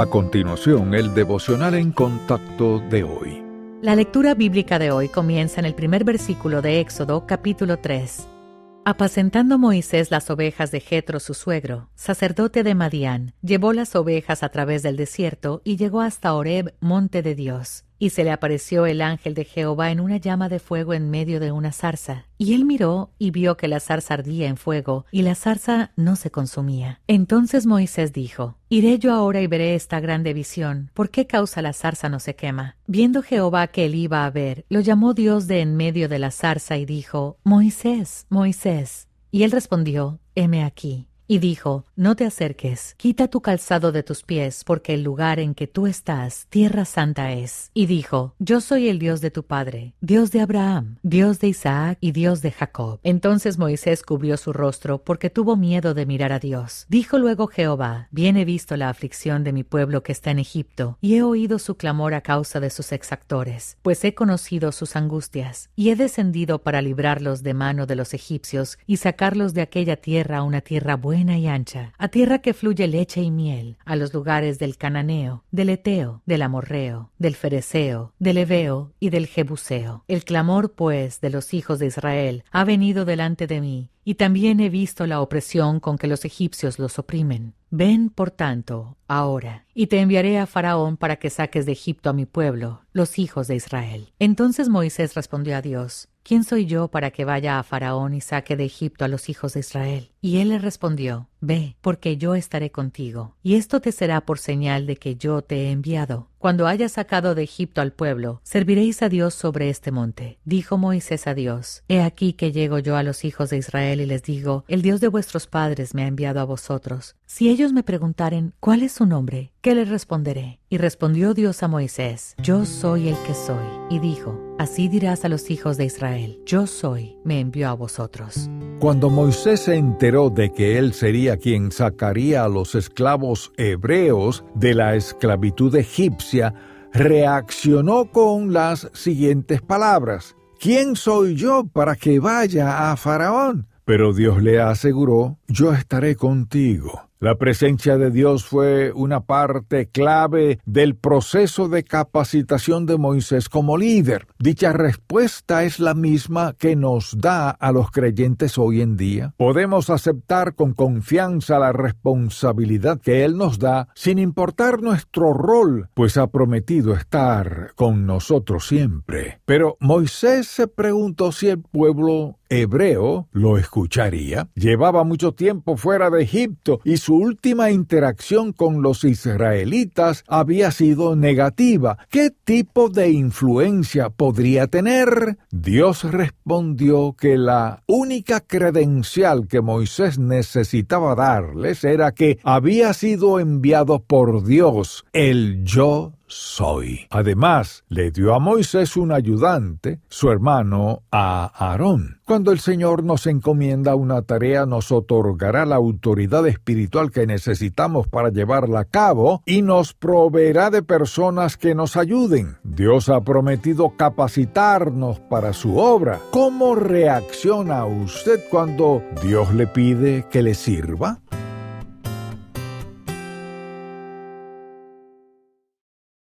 A continuación, el devocional en contacto de hoy. La lectura bíblica de hoy comienza en el primer versículo de Éxodo capítulo 3. Apacentando Moisés las ovejas de Jetro su suegro, sacerdote de Madián, llevó las ovejas a través del desierto y llegó hasta Horeb, monte de Dios. Y se le apareció el ángel de Jehová en una llama de fuego en medio de una zarza. Y él miró y vio que la zarza ardía en fuego, y la zarza no se consumía. Entonces Moisés dijo, Iré yo ahora y veré esta grande visión. ¿Por qué causa la zarza no se quema? Viendo Jehová que él iba a ver, lo llamó Dios de en medio de la zarza y dijo, Moisés, Moisés. Y él respondió, Heme aquí. Y dijo, No te acerques, quita tu calzado de tus pies, porque el lugar en que tú estás, tierra santa es. Y dijo, Yo soy el Dios de tu padre, Dios de Abraham, Dios de Isaac y Dios de Jacob. Entonces Moisés cubrió su rostro, porque tuvo miedo de mirar a Dios. Dijo luego Jehová, Bien he visto la aflicción de mi pueblo que está en Egipto, y he oído su clamor a causa de sus exactores, pues he conocido sus angustias, y he descendido para librarlos de mano de los egipcios, y sacarlos de aquella tierra a una tierra buena y ancha, a tierra que fluye leche y miel, a los lugares del Cananeo, del Eteo, del Amorreo, del Fereceo, del Eveo y del Jebuseo. El clamor, pues, de los hijos de Israel ha venido delante de mí, y también he visto la opresión con que los egipcios los oprimen. Ven, por tanto, ahora, y te enviaré a Faraón para que saques de Egipto a mi pueblo, los hijos de Israel. Entonces Moisés respondió a Dios, ¿Quién soy yo para que vaya a Faraón y saque de Egipto a los hijos de Israel? Y él le respondió, Ve, porque yo estaré contigo, y esto te será por señal de que yo te he enviado. Cuando hayas sacado de Egipto al pueblo, serviréis a Dios sobre este monte. Dijo Moisés a Dios, He aquí que llego yo a los hijos de Israel y les digo, El Dios de vuestros padres me ha enviado a vosotros. Si ellos me preguntaren, ¿cuál es su nombre? ¿Qué les responderé? Y respondió Dios a Moisés, Yo soy el que soy. Y dijo, Así dirás a los hijos de Israel, Yo soy, me envió a vosotros. Cuando Moisés se enteró de que él sería quien sacaría a los esclavos hebreos de la esclavitud egipcia, reaccionó con las siguientes palabras. ¿Quién soy yo para que vaya a Faraón? Pero Dios le aseguró, yo estaré contigo la presencia de Dios fue una parte clave del proceso de capacitación de Moisés como líder. Dicha respuesta es la misma que nos da a los creyentes hoy en día. Podemos aceptar con confianza la responsabilidad que Él nos da sin importar nuestro rol, pues ha prometido estar con nosotros siempre. Pero Moisés se preguntó si el pueblo hebreo lo escucharía. Llevaba mucho tiempo fuera de Egipto y su última interacción con los israelitas había sido negativa. ¿Qué tipo de influencia podría tener? Dios respondió que la única credencial que Moisés necesitaba darles era que había sido enviado por Dios, el yo soy. Además, le dio a Moisés un ayudante, su hermano, a Aarón. Cuando el Señor nos encomienda una tarea, nos otorgará la autoridad espiritual que necesitamos para llevarla a cabo y nos proveerá de personas que nos ayuden. Dios ha prometido capacitarnos para su obra. ¿Cómo reacciona usted cuando Dios le pide que le sirva?